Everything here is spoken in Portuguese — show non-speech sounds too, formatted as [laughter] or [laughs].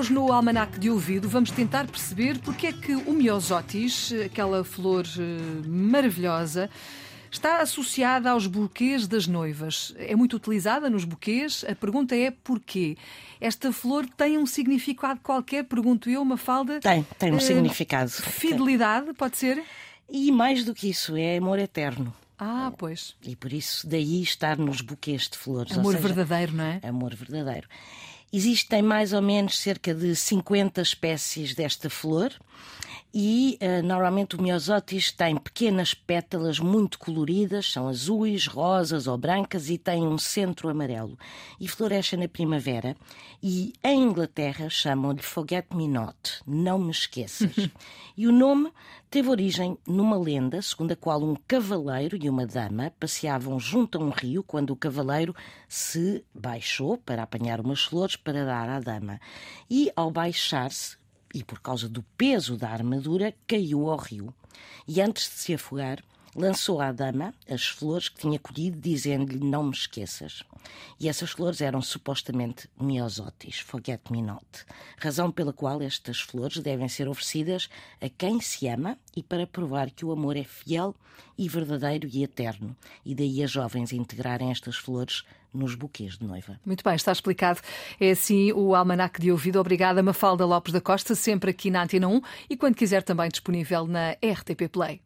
Hoje no Almanac de Ouvido vamos tentar perceber porque é que o miosotis, aquela flor eh, maravilhosa, está associada aos buquês das noivas. É muito utilizada nos buquês. A pergunta é porquê? Esta flor tem um significado qualquer, pergunto eu, uma falda? Tem, tem um uh, significado. Fidelidade, pode ser? E mais do que isso, é amor eterno. Ah, pois. E por isso daí estar nos buquês de flores. Amor seja, verdadeiro, não é? Amor verdadeiro. Existem mais ou menos cerca de 50 espécies desta flor e uh, normalmente o miosotis tem pequenas pétalas muito coloridas, são azuis, rosas ou brancas e tem um centro amarelo. E floresce na primavera e em Inglaterra chamam-lhe forget-me-not, não me esqueças. [laughs] e o nome teve origem numa lenda segundo a qual um cavaleiro e uma dama passeavam junto a um rio quando o cavaleiro se baixou para apanhar umas flores para dar à dama. E ao baixar-se, e por causa do peso da armadura, caiu ao rio. E antes de se afogar, lançou à dama as flores que tinha colhido, dizendo-lhe: Não me esqueças. E essas flores eram supostamente miosotis, forget me not, razão pela qual estas flores devem ser oferecidas a quem se ama e para provar que o amor é fiel e verdadeiro e eterno. E daí as jovens integrarem estas flores nos buquês de noiva. Muito bem, está explicado. É assim o Almanac de Ouvido. Obrigada, Mafalda Lopes da Costa, sempre aqui na Antena 1 e quando quiser também disponível na RTP Play.